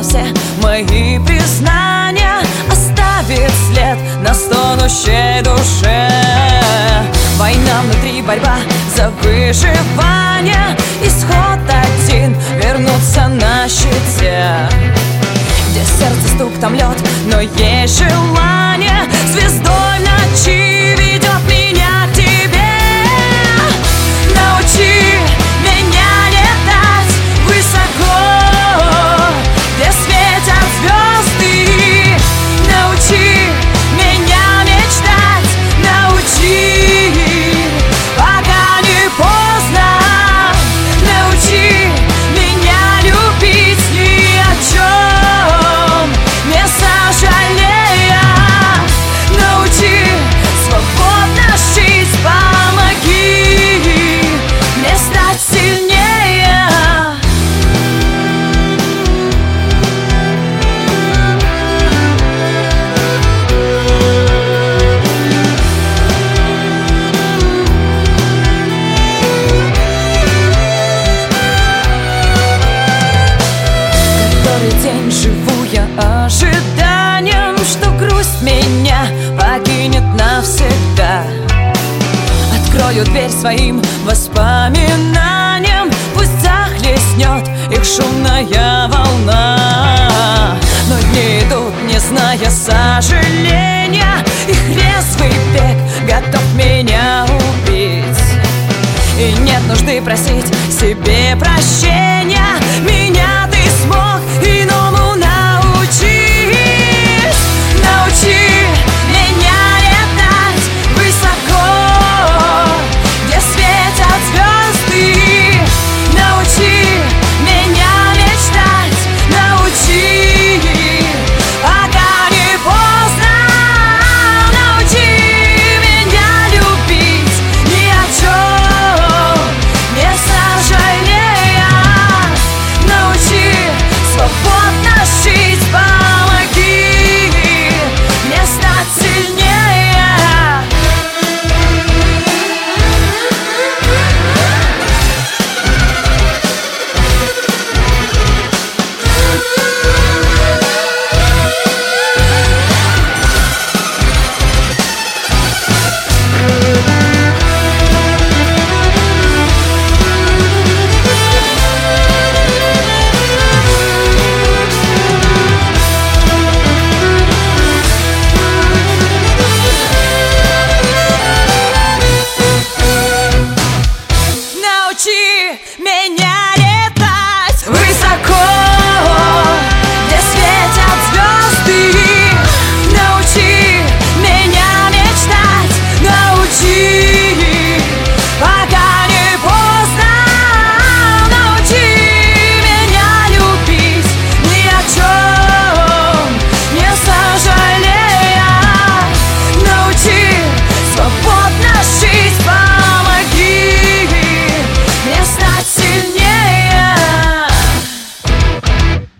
На все мои признания. Оставит след на стонущей душе. Война внутри, борьба за выживание. Исход один, вернуться на щите. Где сердце стук, там лед, но есть желание. Звездой Открою дверь своим воспоминаниям. Пусть захлестнет их шумная волна. Но дни идут, не зная сожаления. Их резвый бег готов меня убить. И нет нужды просить себе прощения. Меня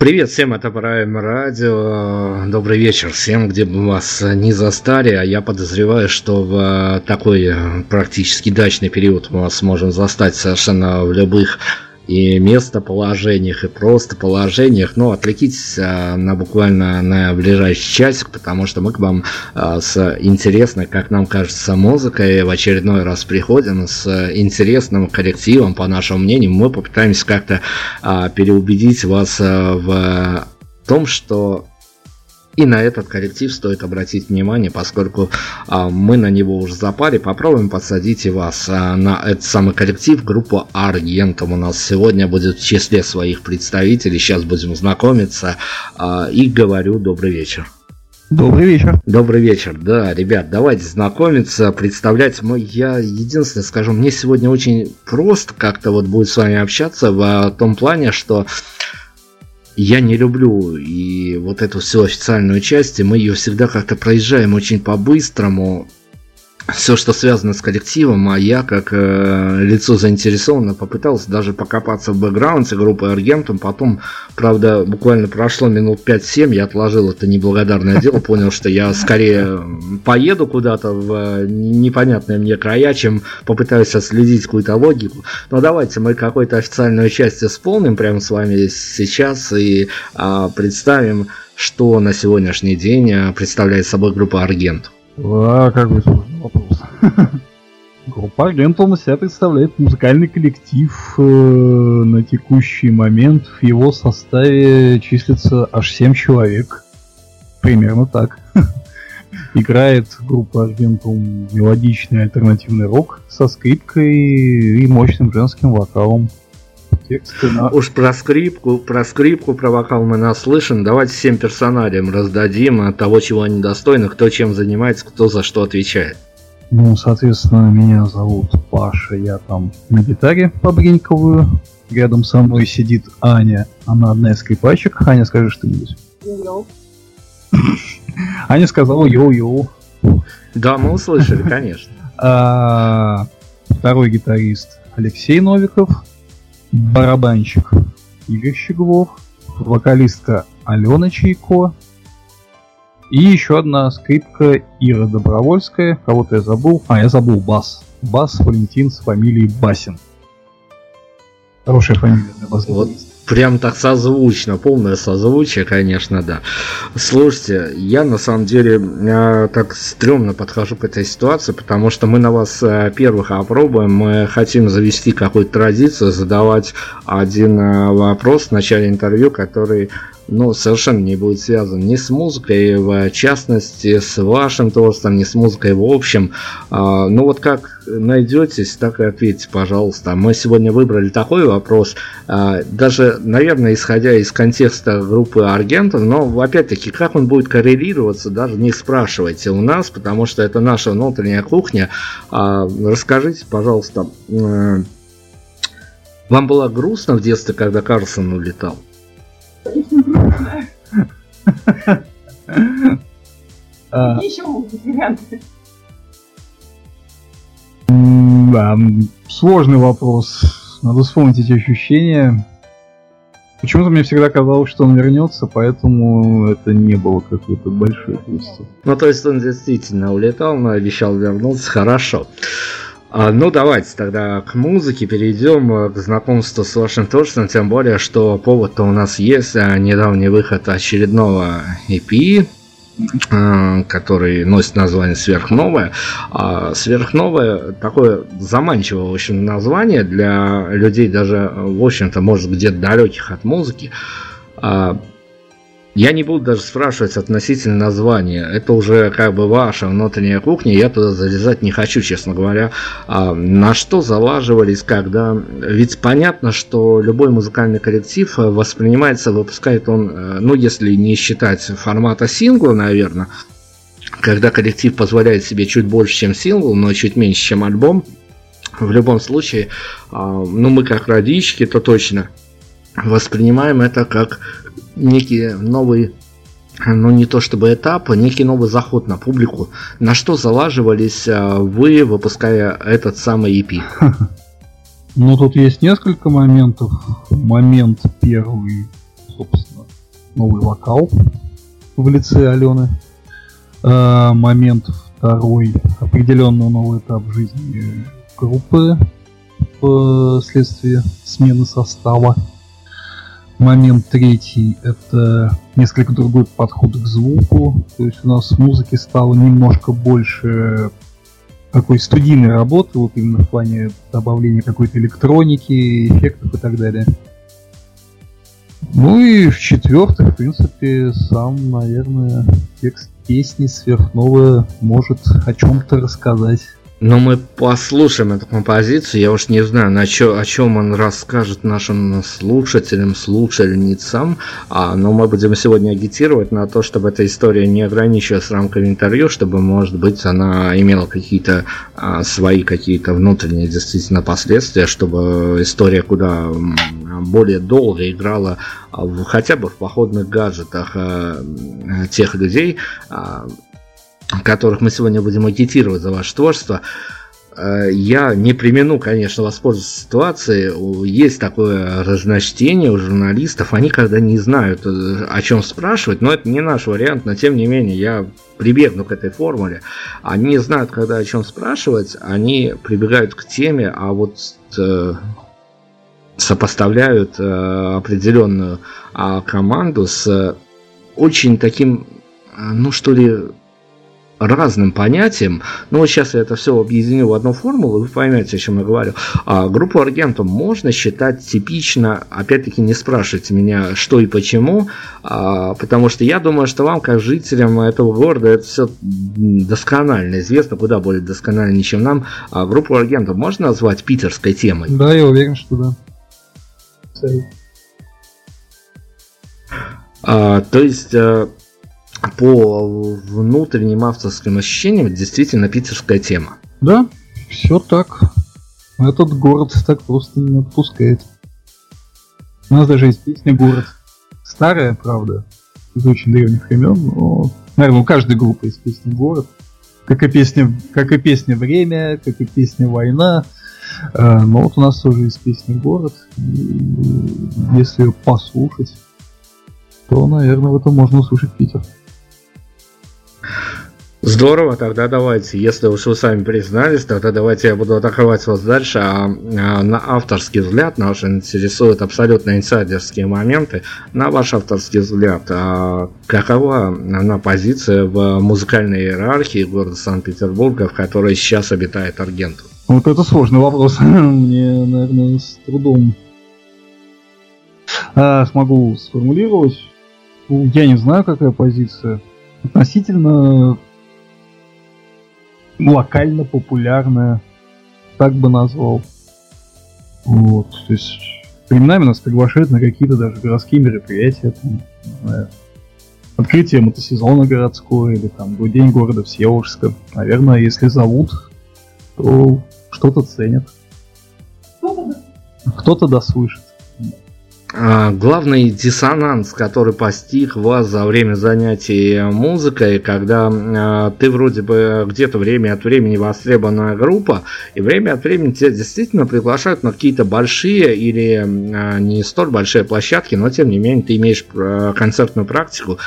Привет всем, это Prime Radio. Добрый вечер всем, где бы вас не застали. А я подозреваю, что в э, такой практически дачный период мы вас можем застать совершенно в любых и местоположениях, и просто положениях. Но отвлекитесь а, на буквально на ближайший часик, потому что мы к вам а, с интересной, как нам кажется, музыкой в очередной раз приходим с интересным коллективом, по нашему мнению. Мы попытаемся как-то а, переубедить вас а, в том, что И на этот коллектив стоит обратить внимание, поскольку а, мы на него уже запали. Попробуем подсадить и вас а, на этот самый коллектив. Группа Аргентум у нас сегодня будет в числе своих представителей. Сейчас будем знакомиться. А, и говорю добрый вечер. Добрый вечер. Добрый вечер. Да, ребят, давайте знакомиться, представлять. Мы, я единственное скажу, мне сегодня очень просто как-то вот будет с вами общаться в том плане, что я не люблю и вот эту всю официальную часть, и мы ее всегда как-то проезжаем очень по-быстрому все, что связано с коллективом, а я, как э, лицо заинтересованно, попытался даже покопаться в бэкграунде группы Аргентум. Потом, правда, буквально прошло минут 5-7, я отложил это неблагодарное дело, понял, что я скорее поеду куда-то в непонятные мне края, чем попытаюсь отследить какую-то логику. Но давайте мы какой-то официальную часть исполним прямо с вами сейчас и а, представим, что на сегодняшний день а, представляет собой группа Аргентум. А, какой сложный вопрос. Группа Агентом себя представляет музыкальный коллектив. Э, на текущий момент в его составе числится аж 7 человек. Примерно так. Играет группа Аргентум мелодичный альтернативный рок со скрипкой и мощным женским вокалом На... Уж про скрипку, про скрипку, про вокал мы наслышан. Давайте всем персоналиям раздадим от того, чего они достойны, кто чем занимается, кто за что отвечает. Ну, соответственно, меня зовут Паша, я там на гитаре побринькиваю. Рядом со мной сидит Аня, она одна из скрипачек. Аня, скажи что-нибудь. Йоу. Аня сказала йоу-йоу. Да, мы услышали, конечно. А, второй гитарист Алексей Новиков барабанщик Игорь Щеглов, вокалистка Алена Чайко и еще одна скрипка Ира Добровольская. Кого-то я забыл. А, я забыл бас. Бас Валентин с фамилией Басин. Хорошая фамилия для бас вот Прям так созвучно, полное созвучие, конечно, да. Слушайте, я на самом деле э, так стрёмно подхожу к этой ситуации, потому что мы на вас э, первых опробуем, мы хотим завести какую-то традицию, задавать один э, вопрос в начале интервью, который ну, совершенно не будет связан ни с музыкой, в частности, с вашим творчеством, ни с музыкой в общем. А, ну, вот как найдетесь, так и ответьте, пожалуйста. Мы сегодня выбрали такой вопрос, а, даже, наверное, исходя из контекста группы Аргентов, но, опять-таки, как он будет коррелироваться, даже не спрашивайте у нас, потому что это наша внутренняя кухня. А, расскажите, пожалуйста, э, вам было грустно в детстве, когда Карлсон улетал? Еще могут быть варианты. Да, сложный вопрос. Надо вспомнить эти ощущения. Почему-то мне всегда казалось, что он вернется, поэтому это не было какой-то большой грустью. Ну, то есть он действительно улетал, но обещал вернуться. Хорошо. А, ну, давайте тогда к музыке перейдем, э, к знакомству с вашим творчеством, тем более, что повод-то у нас есть, а, недавний выход очередного EP, э, который носит название «Сверхновая». А «Сверхновая» такое заманчивое, в общем, название для людей даже, в общем-то, может, где-то далеких от музыки. Я не буду даже спрашивать относительно названия. Это уже как бы ваша внутренняя кухня. Я туда залезать не хочу, честно говоря. А на что залаживались, когда... Ведь понятно, что любой музыкальный коллектив воспринимается, выпускает он, э, ну, если не считать формата сингла, наверное, когда коллектив позволяет себе чуть больше, чем сингл, но чуть меньше, чем альбом, в любом случае, а, ну, мы как родички, то точно воспринимаем это как некий новый ну не то чтобы этап, а некий новый заход на публику. На что залаживались а, вы, выпуская этот самый EP? Ну тут есть несколько моментов. Момент первый, собственно, новый вокал в лице Алены. А, момент второй, определенно новый этап жизни группы вследствие смены состава. Момент третий — это несколько другой подход к звуку. То есть у нас в музыке стало немножко больше такой студийной работы, вот именно в плане добавления какой-то электроники, эффектов и так далее. Ну и в-четвертых, в принципе, сам, наверное, текст песни сверхновая может о чем-то рассказать. Но мы послушаем эту композицию. Я уж не знаю, на чё, о чем он расскажет нашим слушателям, слушательницам. А, но мы будем сегодня агитировать на то, чтобы эта история не ограничивалась рамками интервью, чтобы, может быть, она имела какие-то а, свои какие-то внутренние действительно последствия, чтобы история куда более долго играла в, хотя бы в походных гаджетах а, тех людей, а, которых мы сегодня будем агитировать за ваше творчество, э, я не примену, конечно, воспользоваться ситуацией. Есть такое разночтение у журналистов. Они когда не знают, э, о чем спрашивать, но это не наш вариант, но тем не менее я прибегну к этой формуле. Они знают, когда о чем спрашивать, они прибегают к теме, а вот э, сопоставляют определенную а, команду с очень таким, ну что ли, разным понятиям. Но вот сейчас я это все объединю в одну формулу, вы поймете, о чем я говорю. А группу аргентум можно считать типично, опять-таки не спрашивайте меня, что и почему, а, потому что я думаю, что вам, как жителям этого города, это все досконально известно, куда более досконально, чем нам. А группу аргентум можно назвать питерской темой? Да, я уверен, что да. А, то есть э, по внутренним авторским ощущениям действительно питерская тема. Да, все так. Этот город так просто не отпускает. У нас даже есть песня «Город». Старая, правда, из очень древних времен, но, наверное, у каждой группы есть песня «Город». Как и песня, как и песня «Время», как и песня «Война». Э, но вот у нас тоже есть песня «Город». И если ее послушать, то, наверное, в этом можно услышать Питер. Здорово, тогда давайте, если уж вы сами признались, тогда давайте я буду атаковать вас дальше, а, а на авторский взгляд, нас интересуют абсолютно инсайдерские моменты, на ваш авторский взгляд, а какова она позиция в музыкальной иерархии города Санкт-Петербурга, в которой сейчас обитает Аргенту? Вот это сложный вопрос, мне, наверное, с трудом а, смогу сформулировать. Я не знаю, какая позиция. Относительно локально популярная, так бы назвал. Вот, то есть временами нас приглашают на какие-то даже городские мероприятия, там, не знаю, открытие мотосезона городского или там День города Всеволожска. Наверное, если зовут, то что-то ценят. Кто-то дослышит. А, главный диссонанс, который постиг вас за время занятий музыкой, когда а, ты вроде бы где-то время от времени востребованная группа, и время от времени тебя действительно приглашают на какие-то большие или а, не столь большие площадки, но тем не менее ты имеешь концертную практику,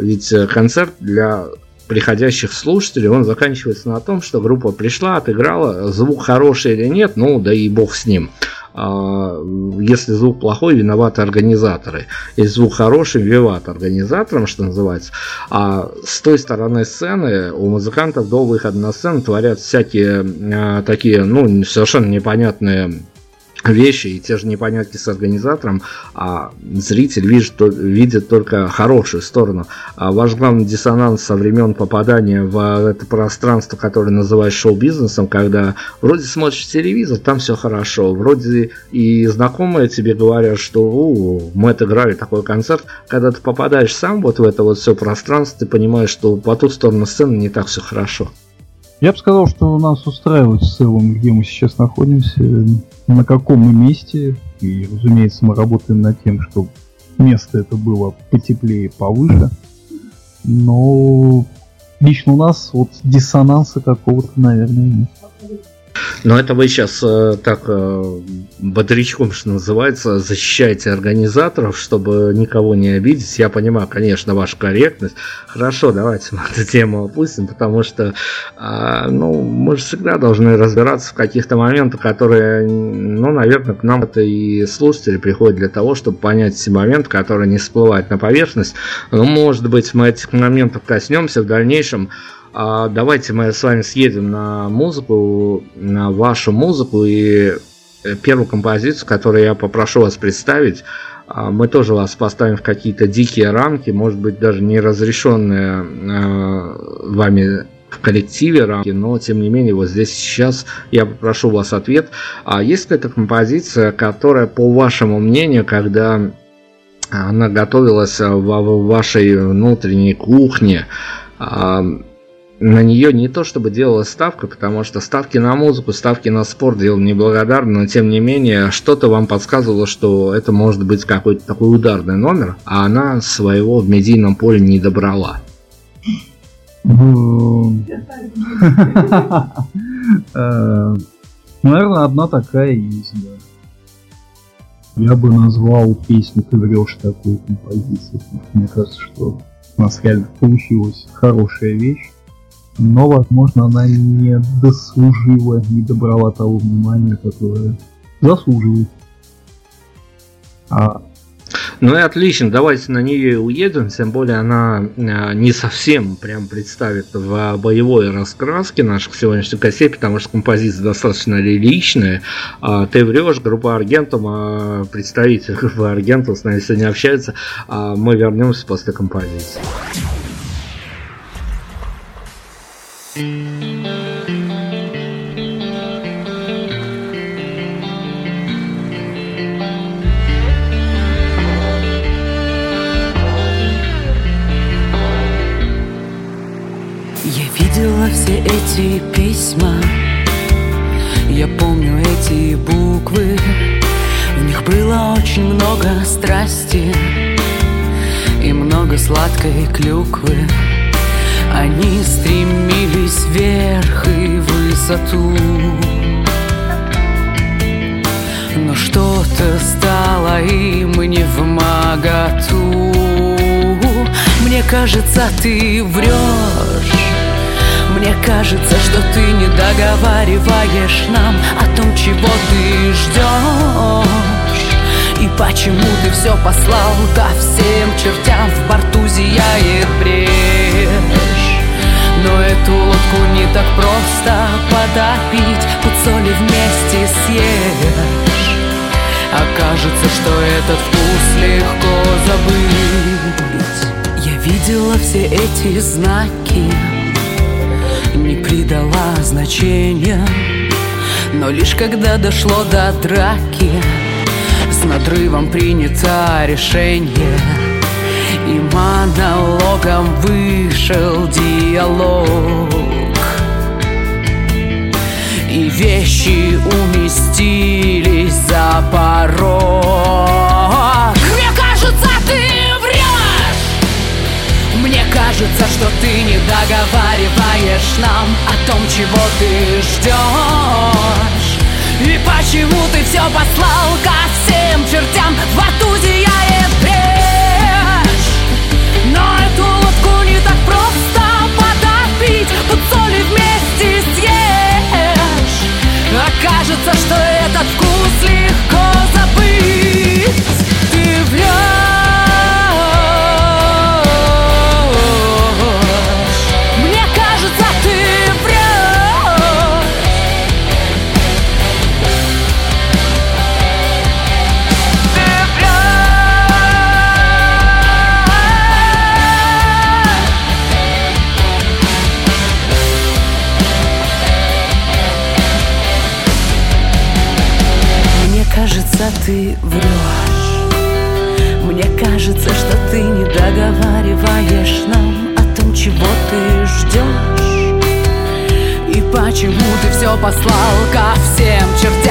ведь концерт для приходящих слушателей, он заканчивается на том, что группа пришла, отыграла, звук хороший или нет, ну да и бог с ним. А, если звук плохой, виноваты организаторы. Если звук хороший, виноват организаторам, что называется. А с той стороны сцены у музыкантов до выхода на сцену творят всякие а, такие, ну, совершенно непонятные вещи и те же непонятки с организатором, а зритель видит, видит только хорошую сторону. А ваш главный диссонанс со времен попадания в это пространство, которое называют шоу-бизнесом, когда вроде смотришь телевизор, там все хорошо, вроде и знакомые тебе говорят, что У, мы отыграли такой концерт, когда ты попадаешь сам вот в это вот все пространство, ты понимаешь, что по ту сторону сцены не так все хорошо. Я бы сказал, что нас устраивает в целом, где мы сейчас находимся, на каком мы месте. И, разумеется, мы работаем над тем, чтобы место это было потеплее, повыше. Но лично у нас вот диссонанса какого-то, наверное, нет. Но это вы сейчас э, так э, бодрячком, что называется, защищаете организаторов, чтобы никого не обидеть. Я понимаю, конечно, вашу корректность. Хорошо, давайте мы эту тему опустим, потому что э, ну, мы же всегда должны разбираться в каких-то моментах, которые, ну, наверное, к нам это и слушатели приходят для того, чтобы понять все моменты, которые не всплывают на поверхность. Ну, может быть, мы этих моментов коснемся в дальнейшем. А давайте мы с вами съедем на музыку, на вашу музыку и э, первую композицию, которую я попрошу вас представить, а, мы тоже вас поставим в какие-то дикие рамки, может быть даже не разрешенные а, вами в коллективе рамки, но тем не менее вот здесь сейчас я попрошу вас ответ. А есть какая-то композиция, которая по вашему мнению, когда она готовилась в вашей внутренней кухне, на нее не то чтобы делалась ставка, потому что ставки на музыку, ставки на спорт делал неблагодарно, но тем не менее что-то вам подсказывало, что это может быть какой-то такой ударный номер, а она своего в медийном поле не добрала. Ну, наверное, одна такая есть, да. Я бы назвал песню «Ты врешь» такую композицию. Мне кажется, что у нас реально получилась хорошая вещь но, возможно, она не дослужила, не добрала того внимания, которое заслуживает. А... Ну и отлично, давайте на нее и уедем, тем более она а, не совсем прям представит в боевой раскраске наших сегодняшних гостей, потому что композиция достаточно лиричная. А, ты врешь, группа Аргентум, а, представитель группы Аргентум с нами сегодня общается. Мы вернемся после композиции. Я видела все эти письма. Я помню эти буквы. В них было очень много страсти И много сладкой клюквы они стремились вверх и в высоту. Но что-то стало им не в моготу. Мне кажется, ты врешь Мне кажется, что ты не договариваешь нам О том, чего ты ждешь И почему ты все послал ко всем чертям В борту зияет брешь но эту лодку не так просто потопить Под соли вместе съешь. Окажется, что этот вкус легко забыть. Я видела все эти знаки. Не придала значения. Но лишь когда дошло до драки. С надрывом принято решение и монологом вышел диалог. И вещи уместились за порог. Мне кажется, ты врешь! Мне кажется, что ты не договариваешь нам О том, чего ты ждешь И почему ты все послал ко всем чертям? В рту зияет кажется, что этот вкус легко ты врешь. Мне кажется, что ты не договариваешь нам О том, чего ты ждешь. И почему ты все послал ко всем чертям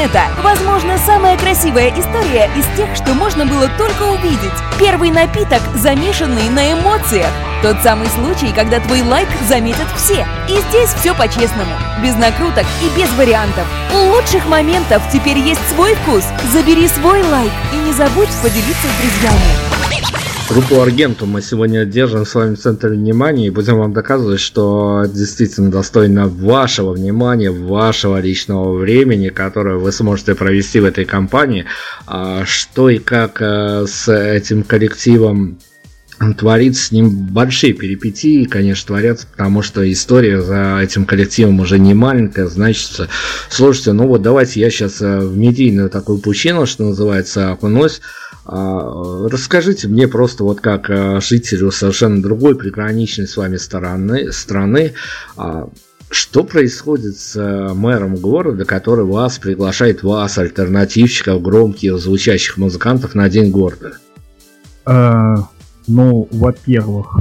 интернета. Возможно, самая красивая история из тех, что можно было только увидеть. Первый напиток, замешанный на эмоциях. Тот самый случай, когда твой лайк заметят все. И здесь все по-честному. Без накруток и без вариантов. У лучших моментов теперь есть свой вкус. Забери свой лайк и не забудь поделиться с друзьями. Группу Аргенту мы сегодня держим в своем центре внимания и будем вам доказывать, что действительно достойно вашего внимания, вашего личного времени, которое вы сможете провести в этой компании. А что и как э, с этим коллективом творится с ним большие перипетии, конечно, творятся, потому что история за этим коллективом уже не маленькая, значит, слушайте, ну вот давайте я сейчас э, в медийную такую пучину, что называется, окунусь. А, расскажите мне просто вот как э, жителю совершенно другой приграничной с вами стороны, страны, а, что происходит с э, мэром города, который вас приглашает, вас, альтернативщиков, громких, звучащих музыкантов на День города? А, ну, во-первых,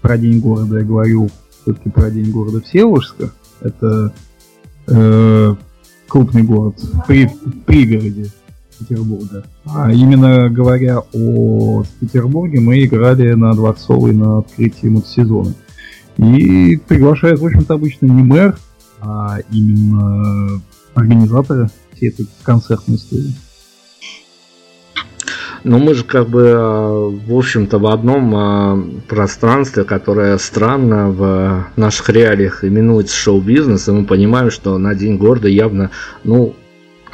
про День города я говорю все-таки про День города Всеволожска. Это э, крупный город при пригороде Петербурга. А именно говоря о Петербурге, мы играли на Дворцовой на открытии мотосезона. И приглашают, в общем-то, обычно не мэр, а именно организаторы всей этой концертной истории. Но мы же как бы, а, в общем-то, в одном а, пространстве, которое странно в наших реалиях именуется шоу-бизнес, и мы понимаем, что на День города явно, ну,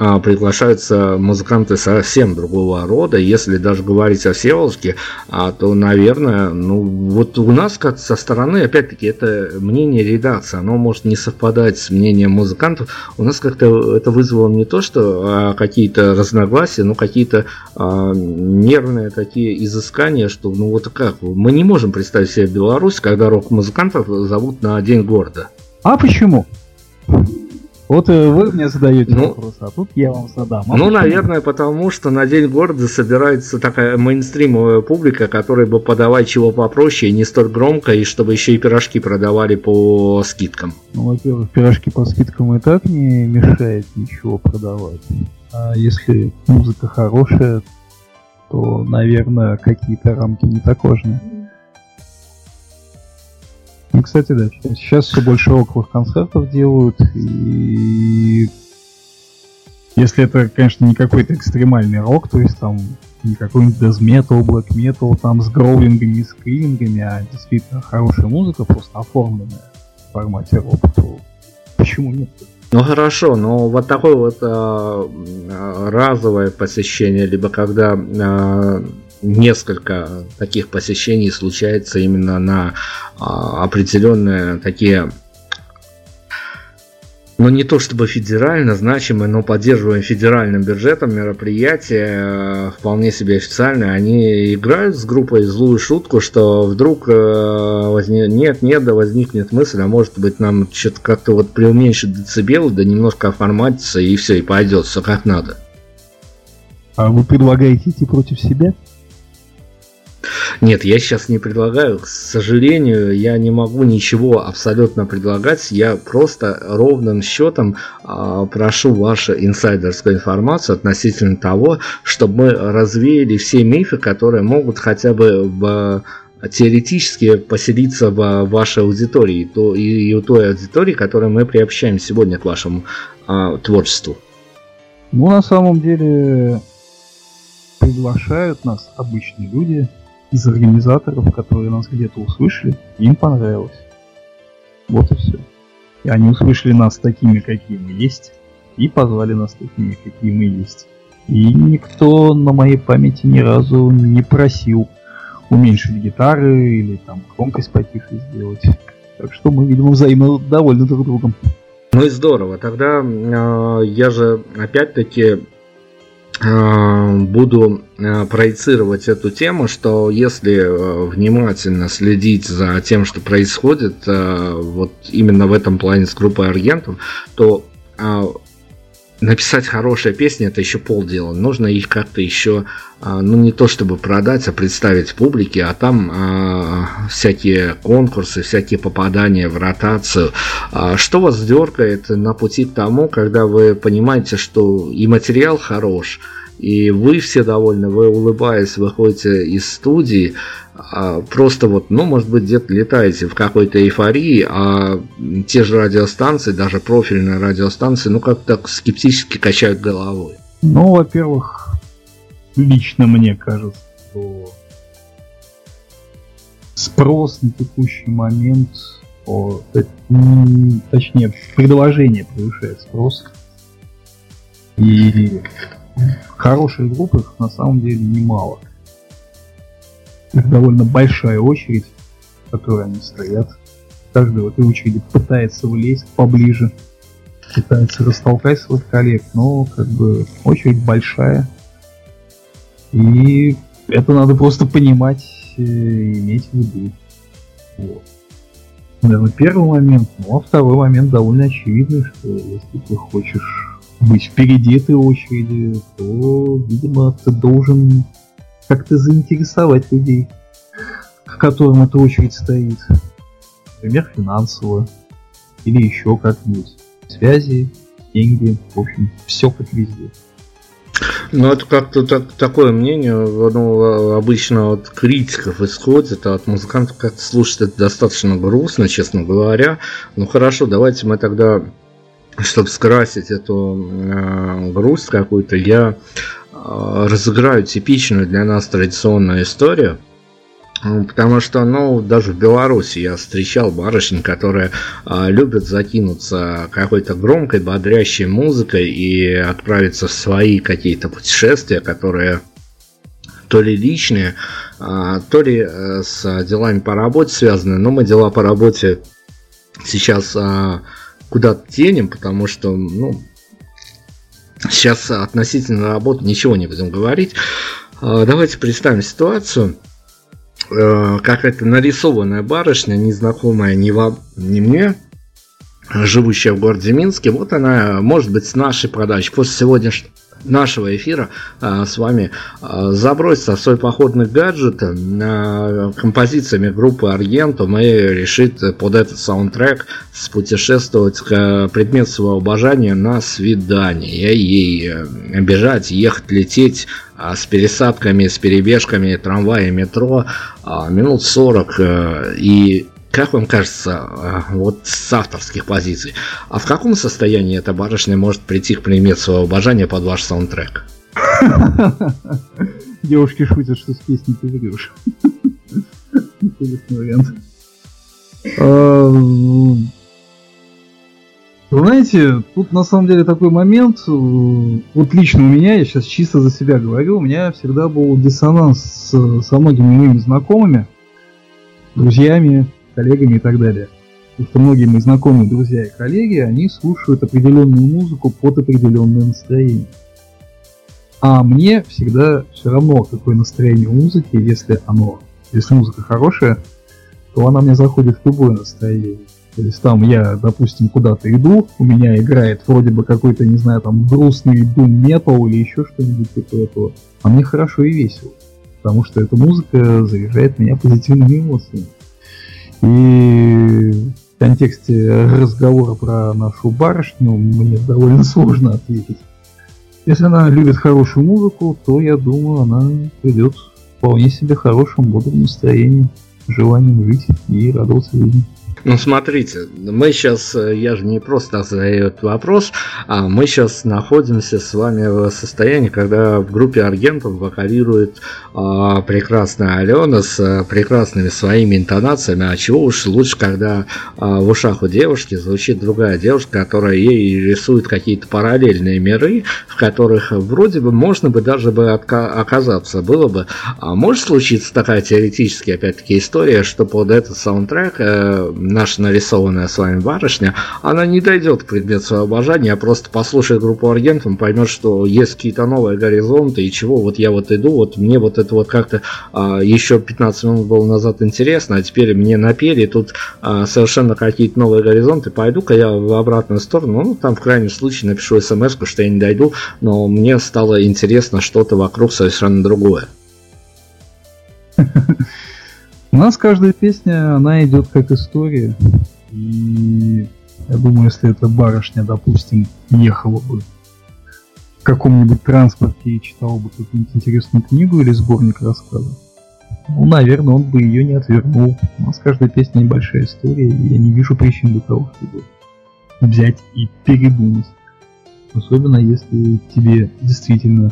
приглашаются музыканты совсем другого рода. Если даже говорить о Всеволожске, а, то, наверное, ну вот у нас как со стороны, опять-таки, это мнение редакции, оно может не совпадать с мнением музыкантов. У нас как-то это вызвало не то, что а, какие-то разногласия, но какие-то а, нервные такие изыскания, что ну вот как, мы не можем представить себе Беларусь, когда рок-музыкантов зовут на День города. А почему? Вот э, вы мне задаете ну, вопрос, а тут я вам задам. А ну, почему? наверное, потому что на День города собирается такая мейнстримовая публика, которая бы подавать чего попроще и не столь громко, и чтобы еще и пирожки продавали по скидкам. Ну, во-первых, пирожки по скидкам и так не мешает ничего продавать. А если музыка хорошая, то, наверное, какие-то рамки не так важны. Ну, кстати, да, сейчас все больше роковых концертов делают, и если это, конечно, не какой-то экстремальный рок, то есть там не какой-нибудь metal, black metal, там с гроулингами и скринингами, а действительно хорошая музыка, просто оформленная в формате рок, то почему нет? Ну хорошо, но вот такое вот э, разовое посещение, либо когда э, несколько таких посещений случается именно на а, определенные такие но ну, не то чтобы федерально значимые, но поддерживаем федеральным бюджетом мероприятия, э, вполне себе официальные, они играют с группой злую шутку, что вдруг э, возник, нет, нет, да возникнет мысль, а может быть нам что-то как-то вот преуменьшить децибелы, да немножко оформатиться и все, и пойдет, все как надо. А вы предлагаете идти против себя? Нет, я сейчас не предлагаю. К сожалению, я не могу ничего абсолютно предлагать. Я просто ровным счетом э, прошу вашу инсайдерскую информацию относительно того, чтобы мы развеяли все мифы, которые могут хотя бы в теоретически поселиться в вашей аудитории то, и, и у той аудитории, которой мы приобщаем сегодня к вашему а, творчеству. Ну, на самом деле, приглашают нас обычные люди, из организаторов, которые нас где-то услышали, им понравилось. Вот и все. И они услышали нас такими, какие мы есть, и позвали нас такими, какие мы есть. И никто на моей памяти ни разу не просил уменьшить гитары или там громкость потише сделать. Так что мы, видимо, взаимно довольны друг другом. Ну и здорово. Тогда э, я же опять-таки буду э, проецировать эту тему, что если э, внимательно следить за тем, что происходит вот именно в этом плане с группой аргентов, то написать хорошие песни это еще полдела. Нужно их как-то еще, а, ну не то чтобы продать, а представить публике, а там а, всякие конкурсы, всякие попадания в ротацию. А, что вас дергает на пути к тому, когда вы понимаете, что и материал хорош, и вы все довольны, вы улыбаясь выходите из студии, а, просто вот, ну, может быть, где-то летаете в какой-то эйфории, а те же радиостанции, даже профильные радиостанции, ну, как-то скептически качают головой. Ну, во-первых, лично мне кажется, что спрос на текущий момент, о, точнее, предложение превышает спрос. И хороших групп их на самом деле немало. Их довольно большая очередь, в которой они стоят. Каждый в этой очереди пытается влезть поближе, пытается растолкать своих коллег, но как бы очередь большая. И это надо просто понимать и иметь в виду. Вот. Наверное, первый момент, ну а второй момент довольно очевидный, что если ты хочешь быть впереди этой очереди, то, видимо, ты должен как-то заинтересовать людей, к которым эта очередь стоит. Например, финансово. Или еще как-нибудь. Связи, деньги, в общем, все как везде. Ну, это как-то так, такое мнение, ну, обычно от критиков исходит, а от музыкантов как-то слушать это достаточно грустно, честно говоря. Ну, хорошо, давайте мы тогда, чтобы скрасить эту э, грусть какую-то, я Э, разыграю типичную для нас традиционную историю. Потому что, ну, даже в Беларуси я встречал барышень, которые э, любят закинуться какой-то громкой, бодрящей музыкой и отправиться в свои какие-то путешествия, которые то ли личные, э, то ли э, с делами по работе связаны. Но мы дела по работе сейчас э, куда-то тенем, потому что, ну, Сейчас относительно работы ничего не будем говорить. А, давайте представим ситуацию. Э, как это нарисованная барышня, незнакомая ни, вам, ни мне, живущая в городе Минске. Вот она, может быть, с нашей продачи. После сегодняшнего нашего эфира а, с вами а, заброситься в свой походный гаджет а, композициями группы Аргентум и решит под этот саундтрек спутешествовать к предмету своего обожания на свидание. И э, бежать, ехать, лететь а, с пересадками, с перебежками трамвая, метро минут 40 э, и как вам кажется, а, вот с авторских позиций, а в каком состоянии эта барышня может прийти к предмету своего обожания под ваш саундтрек? Девушки шутят, что с песней ты врешь. Интересный вариант. Вы знаете, тут на самом деле такой момент, э, вот лично у меня, я сейчас чисто за себя говорю, у меня всегда был диссонанс со многими моими знакомыми, друзьями, коллегами и так далее. Потому что многие мои знакомые, друзья и коллеги, они слушают определенную музыку под определенное настроение. А мне всегда все равно, какое настроение у музыки, если оно, если музыка хорошая, то она мне заходит в любое настроение. То есть там я, допустим, куда-то иду, у меня играет вроде бы какой-то, не знаю, там грустный дум метал или еще что-нибудь типа этого. А мне хорошо и весело. Потому что эта музыка заряжает меня позитивными эмоциями. И в контексте разговора про нашу барышню мне довольно сложно ответить. Если она любит хорошую музыку, то я думаю, она придет вполне себе хорошим, бодрым настроением, желанием жить и радоваться жизни. Ну, смотрите, мы сейчас, э, я же не просто задаю этот вопрос, а мы сейчас находимся с вами в состоянии, когда в группе Аргентов вокалирует а, прекрасная Алена с а, прекрасными своими интонациями, а чего уж лучше, когда а, в ушах у девушки звучит другая девушка, которая ей рисует какие-то параллельные миры, в которых вроде бы можно бы даже бы оказаться, было бы. А может случиться такая теоретически, опять-таки, история, что под этот саундтрек э, наша нарисованная с вами барышня, она не дойдет к предмету своего обожания, а просто послушает группу Аргентум, поймет, что есть какие-то новые горизонты, и чего вот я вот иду, вот мне вот это вот как-то а, еще 15 минут было назад интересно, а теперь мне напели, тут а, совершенно какие-то новые горизонты, пойду-ка я в обратную сторону, ну, там в крайнем случае напишу смс что я не дойду, но мне стало интересно что-то вокруг совершенно другое. У нас каждая песня, она идет как история. И я думаю, если эта барышня, допустим, ехала бы в каком-нибудь транспорте и читала бы какую-нибудь интересную книгу или сборник рассказов, ну, наверное, он бы ее не отвернул. У нас каждая песня небольшая история, и я не вижу причин для того, чтобы взять и передумать. Особенно если тебе действительно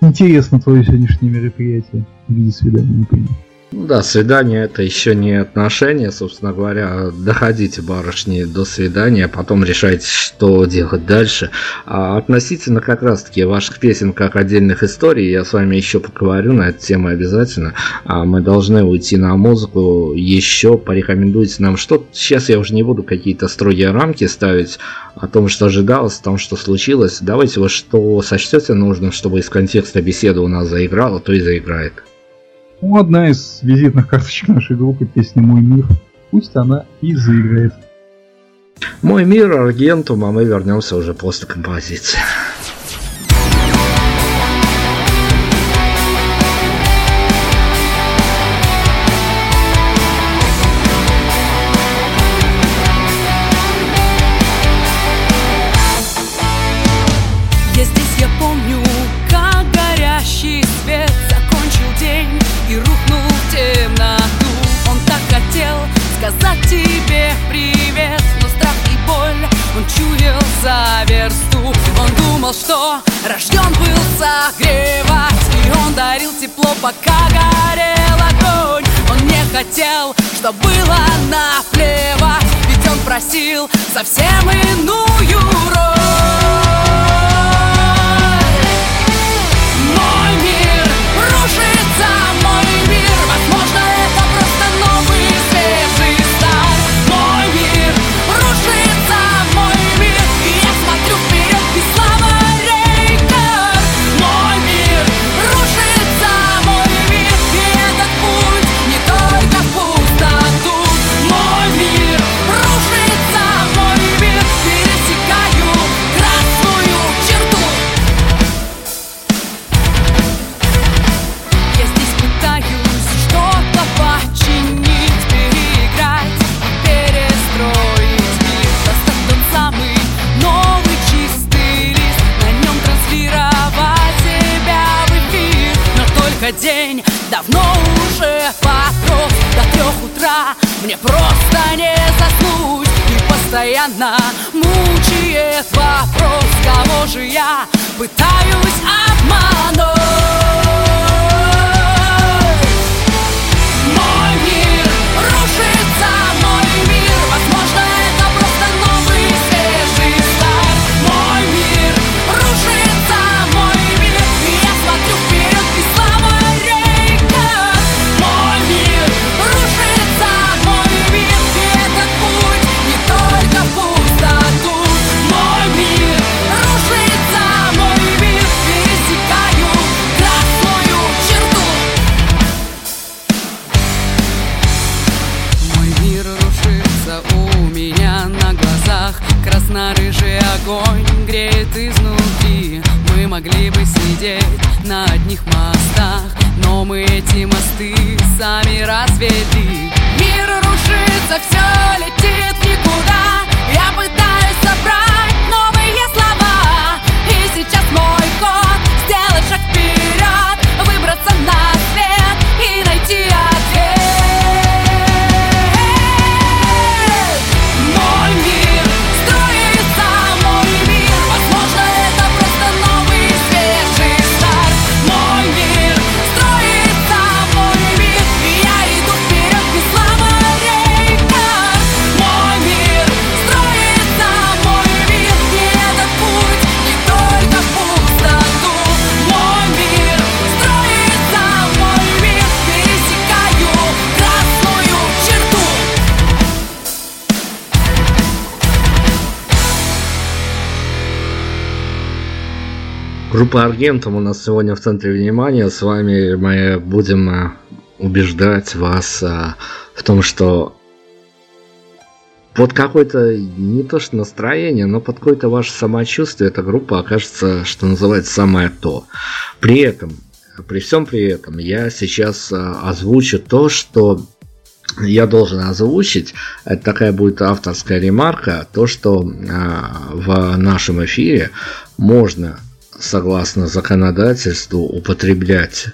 интересно твое сегодняшнее мероприятие в виде свидания, например. Ну да, свидание это еще не отношения, собственно говоря. Доходите, барышни, до свидания, потом решайте, что делать дальше. А относительно как раз-таки ваших песен как отдельных историй, я с вами еще поговорю на эту тему обязательно. А мы должны уйти на музыку, еще порекомендуйте нам что. Сейчас я уже не буду какие-то строгие рамки ставить о том, что ожидалось, о том, что случилось. Давайте вы что сочтете нужным, чтобы из контекста беседы у нас заиграло, то и заиграет. Ну, одна из визитных карточек нашей группы, песня «Мой мир». Пусть она и заиграет. «Мой мир» Аргентум, а мы вернемся уже после композиции. Группа Аргентум у нас сегодня в центре внимания. С вами мы будем э, убеждать вас э, в том, что под какое-то не то что настроение, но под какое-то ваше самочувствие эта группа окажется, что называется, самое то. При этом, при всем при этом, я сейчас э, озвучу то, что я должен озвучить, это такая будет авторская ремарка, то, что в нашем эфире можно согласно законодательству употреблять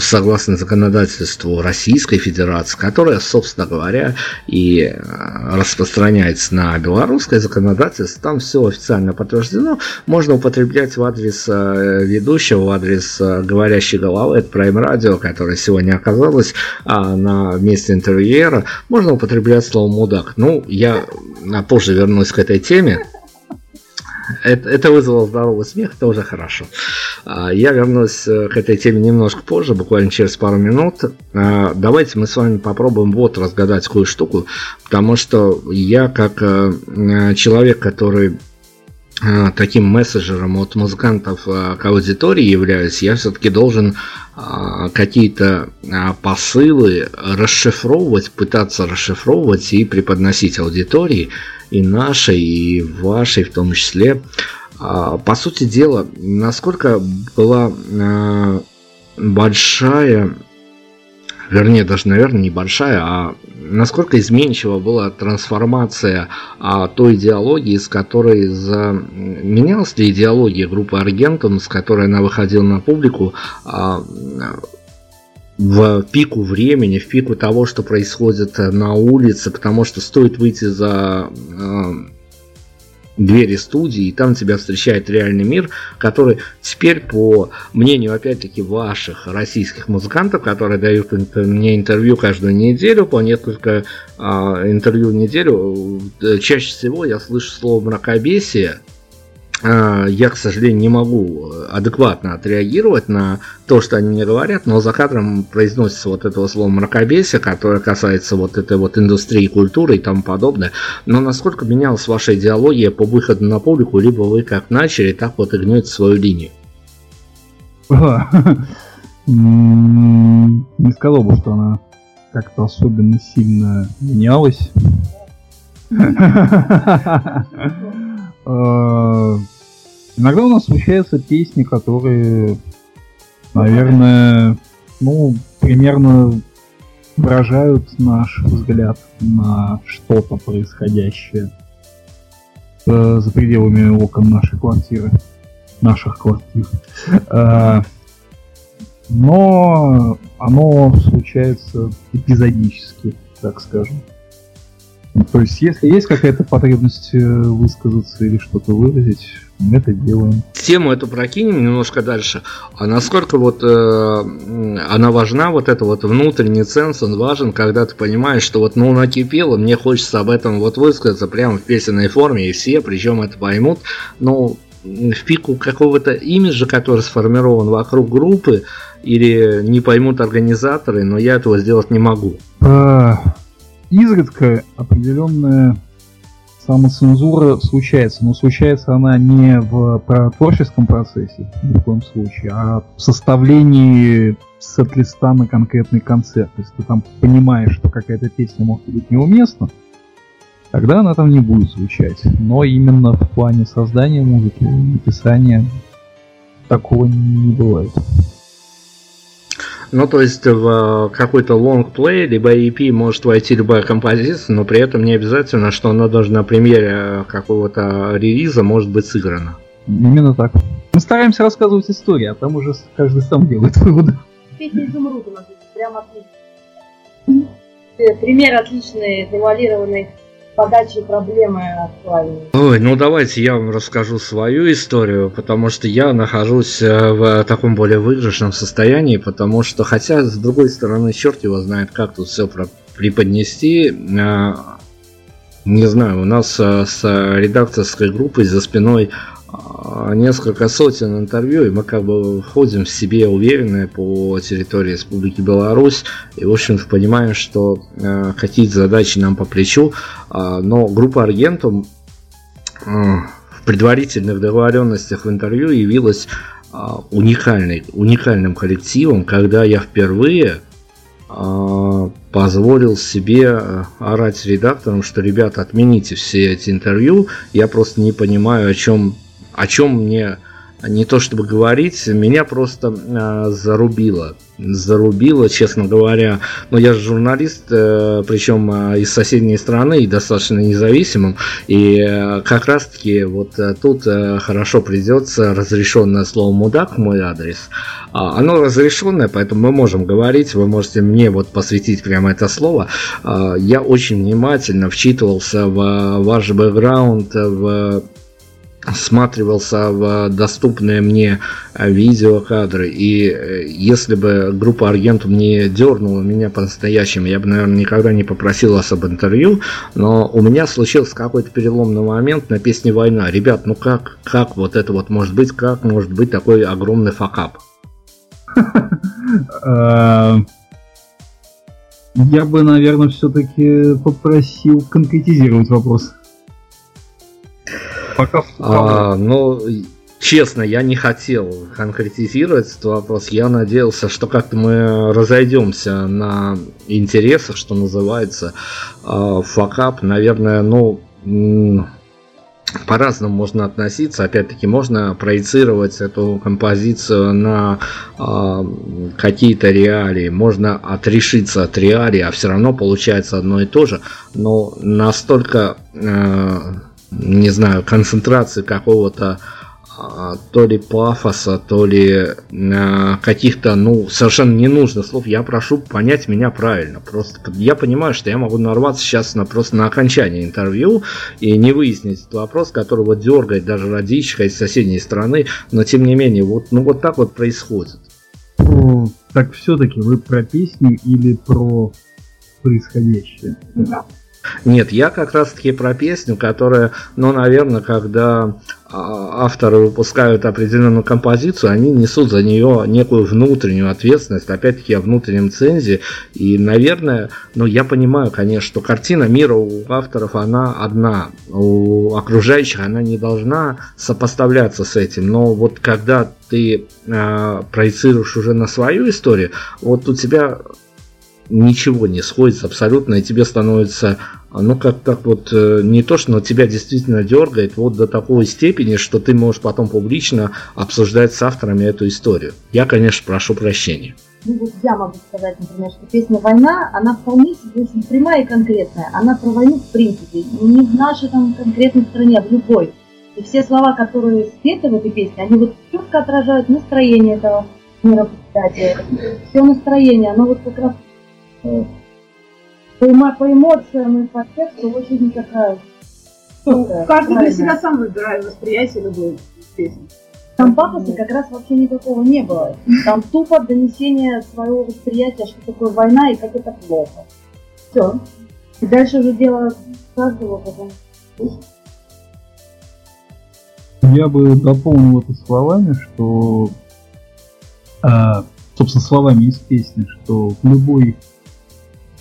согласно законодательству Российской Федерации, которая, собственно говоря, и э, распространяется на белорусское законодательство, там все официально подтверждено, можно употреблять в адрес э, ведущего, в адрес э, говорящей головы, это Prime Radio, которая сегодня оказалась а на месте интервьюера, можно употреблять слово «мудак». Ну, я позже вернусь к этой теме, это, это вызвало здоровый смех, это уже хорошо. А, я вернусь э, к этой теме немножко позже, буквально через пару минут. А, давайте мы с вами попробуем вот разгадать какую штуку, потому что я как э, человек, который таким мессенджером от музыкантов к аудитории являюсь, я все-таки должен какие-то посылы расшифровывать, пытаться расшифровывать и преподносить аудитории и нашей, и вашей в том числе. А, по сути дела, насколько была а, большая, вернее, даже, наверное, небольшая, а насколько изменчива была трансформация а, той идеологии, с которой за... менялась ли идеология группы Аргентум, с которой она выходила на публику, а, в пику времени, в пику того, что происходит на улице, потому что стоит выйти за э, двери студии, и там тебя встречает реальный мир, который теперь, по мнению, опять-таки, ваших российских музыкантов, которые дают мне интервью каждую неделю, по несколько э, интервью в неделю, э, чаще всего я слышу слово «мракобесие», а, я, к сожалению, не могу адекватно отреагировать на то, что они мне говорят, но за кадром произносится вот этого слова мракобесие, которое касается вот этой вот индустрии культуры и тому подобное. Но насколько менялась ваша идеология по выходу на публику, либо вы как начали, так вот и гнете свою линию? Не сказал бы, что она как-то особенно сильно менялась. А, Иногда у нас случаются песни, которые, наверное, ну, примерно выражают наш взгляд на что-то происходящее э, за пределами окон нашей квартиры, наших квартир. Э, но оно случается эпизодически, так скажем. То есть, если есть какая-то потребность э, высказаться или что-то выразить, мы это делаем. Тему эту прокинем немножко дальше. А насколько вот э, она важна, вот это вот внутренний ценз, он важен, когда ты понимаешь, что вот ну накипело, мне хочется об этом вот высказаться прямо в песенной форме, и все, причем это поймут, но в пику какого-то имиджа, который сформирован вокруг группы, или не поймут организаторы, но я этого сделать не могу. А, изредка определенная самоцензура случается, но случается она не в творческом процессе ни в коем случае, а в составлении сет-листа на конкретный концерт. Если ты там понимаешь, что какая-то песня может быть неуместна, тогда она там не будет звучать. Но именно в плане создания музыки, написания такого не бывает. Ну, то есть в какой-то лонгплей, либо EP может войти любая композиция, но при этом не обязательно, что она даже на премьере какого-то релиза может быть сыграна. Именно так. Мы стараемся рассказывать истории, а там уже каждый сам делает выводы. Песня «Изумруд» у нас прям отлично. Пример отличный, завуалированный подачи проблемы актуальной. Ой, ну давайте я вам расскажу свою историю, потому что я нахожусь э, в таком более выигрышном состоянии, потому что, хотя, с другой стороны, черт его знает, как тут все преподнести. Э, не знаю, у нас э, с редакторской группой за спиной несколько сотен интервью, и мы как бы входим в себе уверенные по территории Республики Беларусь, и, в общем-то, понимаем, что э, какие-то задачи нам по плечу, э, но группа Аргентум э, в предварительных договоренностях в интервью явилась уникальный, уникальным коллективом, когда я впервые а, позволил себе э, орать редакторам, что, ребята, отмените все эти интервью, я просто не понимаю, о чем, о чем мне не то чтобы говорить, меня просто э, зарубило. Зарубило, честно говоря. Но я же журналист, э, причем э, из соседней страны и достаточно независимым. И э, как раз таки вот э, тут э, хорошо придется разрешенное слово мудак в мой адрес. А, оно разрешенное, поэтому мы можем говорить, вы можете мне вот посвятить прямо это слово. А, я очень внимательно вчитывался в ваш бэкграунд, в всматривался в доступные мне видеокадры. И э, если бы группа Аргентум не дернула меня по-настоящему, я бы, наверное, никогда не попросил вас об интервью. Но у меня случился какой-то переломный момент на песне «Война». Ребят, ну как, как вот это вот может быть, как может быть такой огромный факап? Э, я бы, наверное, все-таки попросил конкретизировать вопрос. Пока а, ну, честно, я не хотел конкретизировать этот вопрос. Я надеялся, что как-то мы разойдемся на интересах, что называется. А, факап, наверное, ну, по-разному можно относиться. Опять-таки, можно проецировать эту композицию на э, какие-то реалии. Можно отрешиться от реалий, а все равно получается одно и то же. Но настолько э, не знаю, концентрации какого-то а, то ли пафоса, то ли а, каких-то, ну, совершенно ненужных слов. Я прошу понять меня правильно. Просто я понимаю, что я могу нарваться сейчас на просто на окончание интервью и не выяснить этот вопрос, которого дергает даже родичка из соседней страны, но тем не менее, вот, ну, вот так вот происходит. Так все-таки вы про песню или про происходящее? Да. Нет, я как раз таки про песню, которая, ну, наверное, когда а, авторы выпускают определенную композицию, они несут за нее некую внутреннюю ответственность, опять-таки о внутреннем цензе. И, наверное, ну, я понимаю, конечно, что картина мира у авторов, она одна, у окружающих она не должна сопоставляться с этим. Но вот когда ты э, проецируешь уже на свою историю, вот у тебя ничего не сходится абсолютно, и тебе становится, ну как так вот, э, не то, что тебя действительно дергает вот до такой степени, что ты можешь потом публично обсуждать с авторами эту историю. Я, конечно, прошу прощения. Ну вот я могу сказать, например, что песня «Война», она вполне себе очень прямая и конкретная. Она про войну в принципе, не в нашей там конкретной стране, а в любой. И все слова, которые спеты в этой песне, они вот четко отражают настроение этого мероприятия. Все настроение, оно вот как раз по, по эмоциям и по тексту очень такая... Ну, каждый для себя сам выбирает восприятие любой песни. Там пафоса как раз вообще никакого не было. Там тупо донесение своего восприятия, что такое война и как это плохо. Все. И дальше уже дело каждого потом. Я бы дополнил это словами, что, а, собственно, словами из песни, что в любой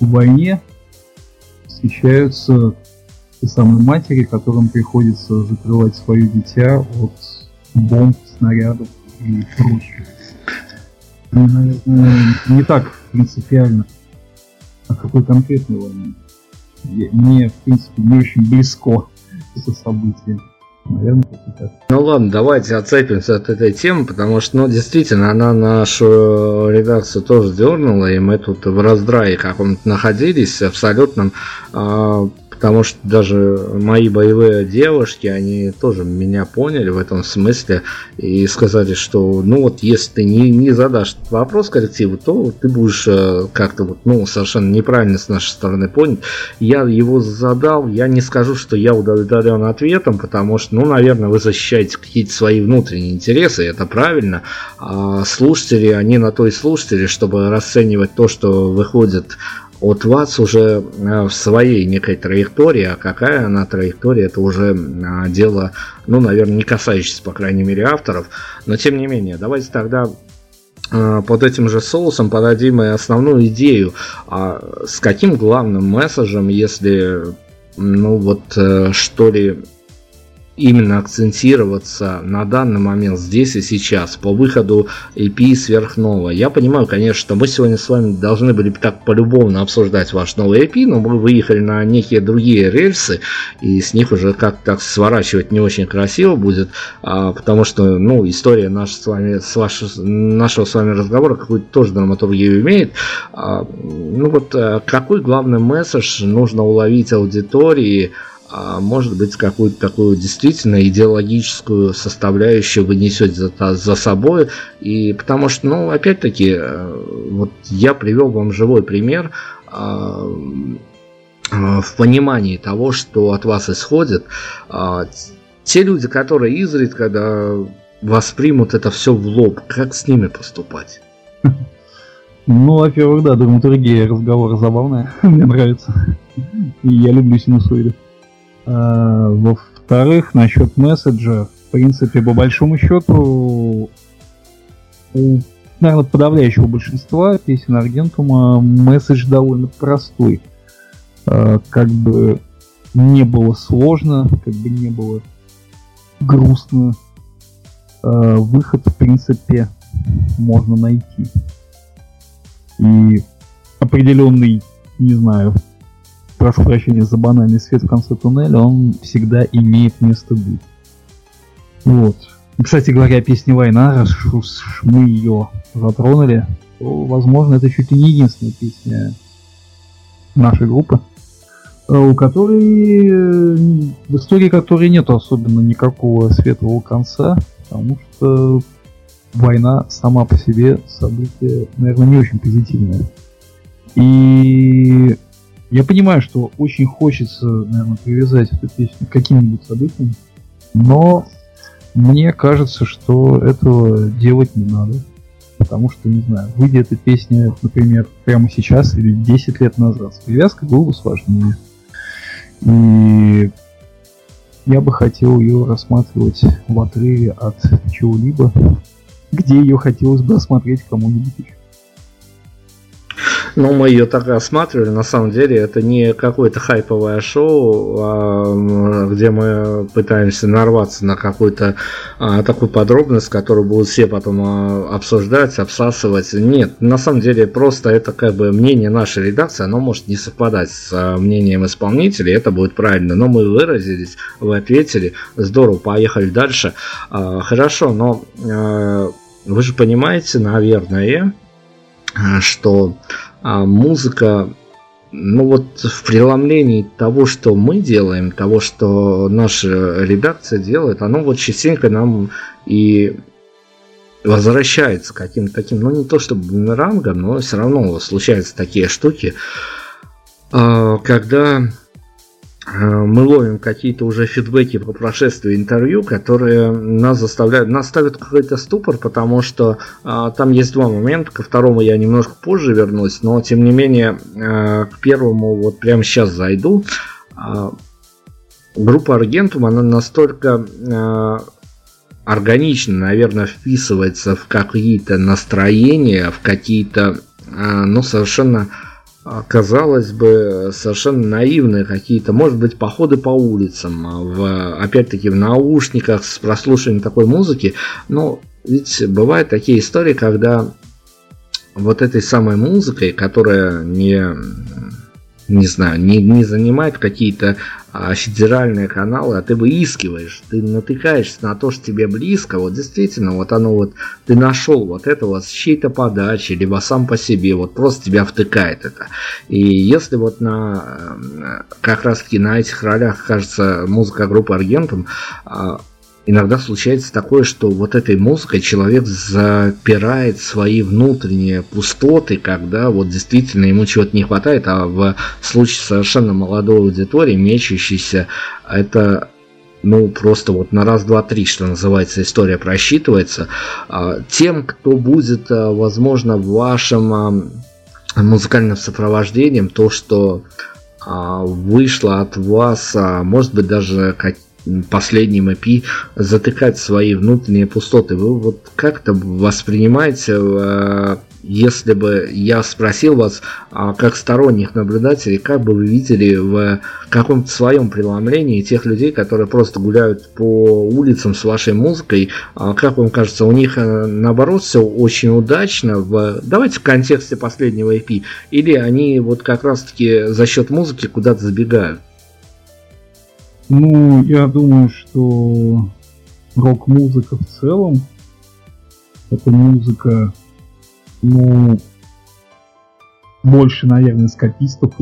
войне встречаются те самые матери, которым приходится закрывать свое дитя от бомб, снарядов и прочего. Ну, наверное, не так принципиально, а какой конкретной войне. Мне, в принципе, не очень близко это событие. Наверное. Ну ладно, давайте отцепимся от этой темы, потому что, ну, действительно, она нашу редакцию тоже дернула, и мы тут в раздрае каком-то находились, абсолютном э, потому что даже мои боевые девушки, они тоже меня поняли в этом смысле и сказали, что ну вот если ты не, не задашь вопрос коллективу, то ты будешь э, как-то вот, ну, совершенно неправильно с нашей стороны понят. Я его задал, я не скажу, что я удовлетворен ответом, потому что, ну, наверное, вы защищаете какие-то свои внутренние интересы, это правильно. А слушатели, они на то и слушатели, чтобы расценивать то, что выходит от вас уже э, в своей некой траектории, а какая она траектория, это уже э, дело, ну, наверное, не касающееся, по крайней мере, авторов, но тем не менее, давайте тогда э, под этим же соусом подадим и основную идею, а с каким главным месседжем, если, ну вот, что ли, именно акцентироваться на данный момент здесь и сейчас по выходу EP сверхнового. Я понимаю, конечно, что мы сегодня с вами должны были так полюбовно обсуждать ваш новый EP, но мы выехали на некие другие рельсы, и с них уже как так сворачивать не очень красиво будет, а, потому что, ну, история наша с вами, с ваш, нашего с вами разговора какую-то тоже драматургию имеет. А, ну вот, а, какой главный месседж нужно уловить аудитории, а может быть, какую-то такую действительно идеологическую составляющую вы несете за, за собой. И потому что, ну, опять-таки, э, вот я привел вам живой пример а, а, в понимании того, что от вас исходит. Те люди, которые изредка, когда воспримут это все в лоб, как с ними поступать? Ну, во-первых, да, драматургия разговора забавная, мне нравится. И я люблю синусоиды. А, во-вторых, насчет месседжа, в принципе, по большому счету, у, наверное, подавляющего большинства песен Аргентума месседж довольно простой. А, как бы не было сложно, как бы не было грустно. А, выход, в принципе, можно найти. И определенный, не знаю, прошу прощения за банальный свет в конце туннеля, он всегда имеет место быть. Вот. Кстати говоря, песня «Война», раз уж мы ее затронули, то, возможно, это чуть ли не единственная песня нашей группы, э, у которой, э, в истории которой нет особенно никакого светлого конца, потому что война сама по себе событие, наверное, не очень позитивное. И я понимаю, что очень хочется, наверное, привязать эту песню к каким-нибудь событиям, но мне кажется, что этого делать не надо. Потому что, не знаю, выйдет эта песня, например, прямо сейчас или 10 лет назад, с привязкой было бы сложнее. И я бы хотел ее рассматривать в отрыве от чего-либо, где ее хотелось бы рассмотреть кому-нибудь еще. Ну, мы ее так рассматривали. На самом деле, это не какое-то хайповое шоу, а, где мы пытаемся нарваться на какую-то а, такую подробность, которую будут все потом а, обсуждать, обсасывать. Нет, на самом деле, просто это как бы мнение нашей редакции, оно может не совпадать с мнением исполнителей, это будет правильно. Но мы выразились, вы ответили, здорово, поехали дальше. Хорошо, но вы же понимаете, наверное, что а музыка, ну вот в преломлении того, что мы делаем, того, что наша редакция делает, оно вот частенько нам и возвращается каким-то таким, ну не то чтобы бумерангом, но все равно случаются такие штуки, а, когда мы ловим какие-то уже фидбэки по прошествии интервью, которые нас заставляют, нас ставят какой-то ступор, потому что а, там есть два момента, ко второму я немножко позже вернусь, но тем не менее а, к первому вот прямо сейчас зайду. А, группа Аргентум, она настолько а, органично, наверное, вписывается в какие-то настроения, в какие-то, а, ну, совершенно а, казалось бы, совершенно наивные какие-то, может быть, походы по улицам, а, в, опять-таки в наушниках с прослушиванием такой музыки, но ведь бывают такие истории, когда вот этой самой музыкой, которая не не знаю, не, не занимает какие-то а, федеральные каналы, а ты выискиваешь, ты натыкаешься на то, что тебе близко, вот действительно, вот оно вот, ты нашел вот это вот с чьей-то подачи, либо сам по себе, вот просто тебя втыкает это. И если вот на, э, как раз таки на этих ролях, кажется, музыка группы Аргентум, а, иногда случается такое, что вот этой музыкой человек запирает свои внутренние пустоты, когда вот действительно ему чего-то не хватает, а в случае совершенно молодой аудитории, мечущейся, это ну, просто вот на раз, два, три, что называется, история просчитывается. А, тем, кто будет, а, возможно, в вашем а, музыкальном сопровождении, то, что вышло от вас, может быть, даже как последним EP затыкать свои внутренние пустоты. Вы вот как-то воспринимаете, э, если бы я спросил вас, а, как сторонних наблюдателей, как бы вы видели в каком-то своем преломлении тех людей, которые просто гуляют по улицам с вашей музыкой, а, как вам кажется, у них э, наоборот все очень удачно, в, давайте в контексте последнего EP, или они вот как раз-таки за счет музыки куда-то забегают? Ну, я думаю, что рок-музыка в целом это музыка, ну, больше, наверное, скопистов,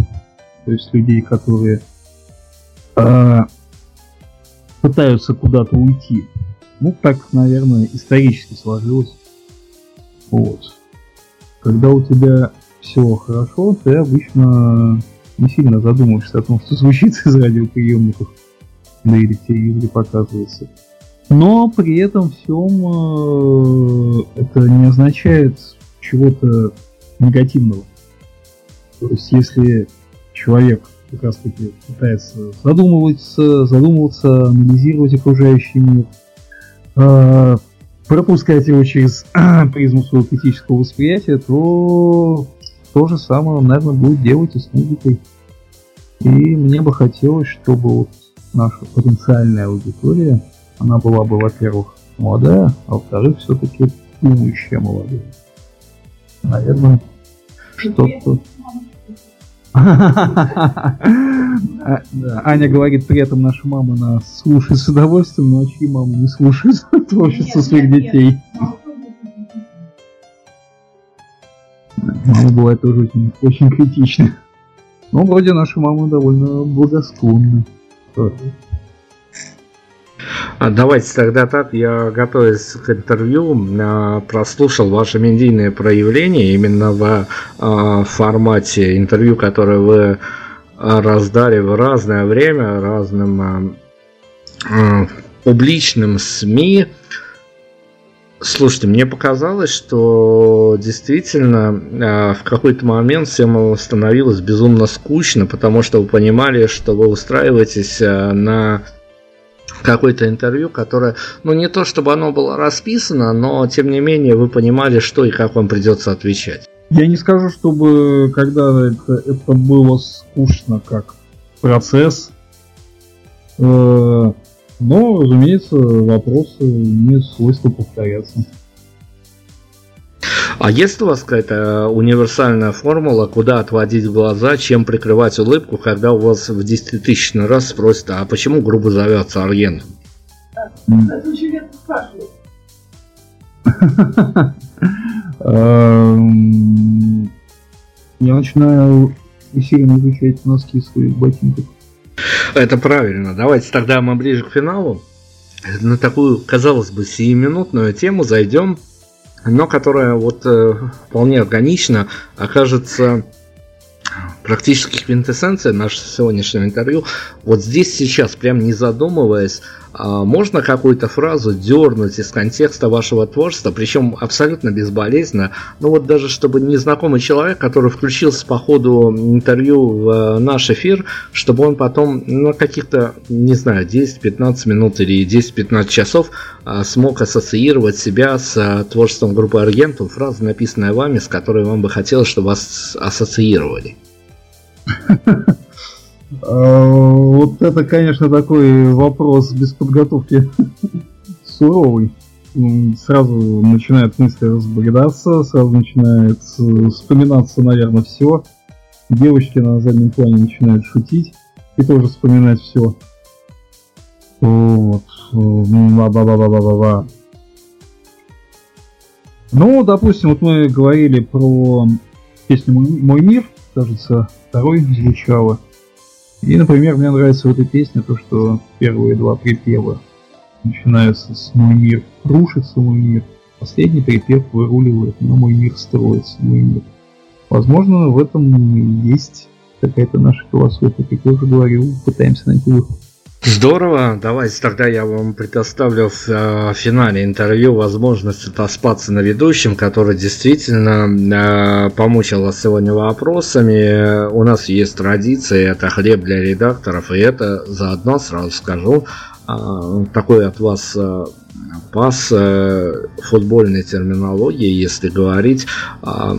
то есть людей, которые э, пытаются куда-то уйти. Ну, так, наверное, исторически сложилось. Вот. Когда у тебя все хорошо, ты обычно не сильно задумываешься о том, что случится из радиоприемников, или в телевизоре показывается. Но при этом всем э, это не означает чего-то негативного. То есть если человек как раз таки пытается задумываться, задумываться, анализировать окружающий мир, э, пропускать его через призму своего критического восприятия, то то же самое он, наверное, будет делать и с музыкой. И мне бы хотелось, чтобы вот наша потенциальная аудитория она была бы, во-первых, молодая, а во-вторых, все-таки думающая молодая. Наверное, что-то... Аня говорит, при этом наша мама нас слушает с удовольствием, но чьи мамы не слушают творчество своих детей. Мама бывает тоже очень, критична. Но вроде наша мама довольно благосклонна. А давайте тогда так, я готовясь к интервью, а, прослушал ваше медийное проявление именно в а, формате интервью, которое вы раздали в разное время разным публичным СМИ. Слушайте, мне показалось, что действительно в какой-то момент всем становилось безумно скучно, потому что вы понимали, что вы устраиваетесь на какое-то интервью, которое, ну не то чтобы оно было расписано, но тем не менее вы понимали, что и как вам придется отвечать. Я не скажу, чтобы когда это, это было скучно как процесс, э, но, разумеется, вопросы имеют свойство повторяться. А есть у вас какая-то универсальная формула, куда отводить глаза, чем прикрывать улыбку, когда у вас в 10 тысячный раз спросят, а почему грубо зовется Арген? Это очень редко спрашивают. Эм, я начинаю усиленно изучать носки своих ботинков. Это правильно. Давайте тогда мы ближе к финалу. На такую, казалось бы, сиюминутную тему зайдем но которая вот э, вполне органично окажется практически квинтэссенция нашего сегодняшнего интервью. Вот здесь сейчас, прям не задумываясь, а, можно какую-то фразу дернуть из контекста вашего творчества, причем абсолютно безболезненно. Ну вот даже чтобы незнакомый человек, который включился по ходу интервью в э, наш эфир, чтобы он потом на каких-то, не знаю, 10-15 минут или 10-15 часов а, смог ассоциировать себя с э, творчеством группы Аргентум, фраза, написанная вами, с которой вам бы хотелось, чтобы вас ассоциировали. А, вот это, конечно, такой вопрос без подготовки суровый. Сразу начинает мысли разбредаться, сразу начинает вспоминаться, наверное, все. Девочки на заднем плане начинают шутить и тоже вспоминать все. Вот. Ба-ба-ба-ба-ба-ба. Ну, допустим, вот мы говорили про песню «Мой мир», кажется, второй звучало. И, например, мне нравится в этой песне то, что первые два припева начинаются с «Мой мир рушится, мой мир». Последний припев выруливает «Но мой мир строится, мой мир». Возможно, в этом есть какая-то наша философия, как я уже говорил, пытаемся найти выход. Здорово. Давайте тогда я вам предоставлю в э, финале интервью возможность отоспаться на ведущем, который действительно э, помучил вас сегодня вопросами. У нас есть традиция, это хлеб для редакторов, и это заодно, сразу скажу, а, такой от вас а, пас э, футбольной терминологии, если говорить а,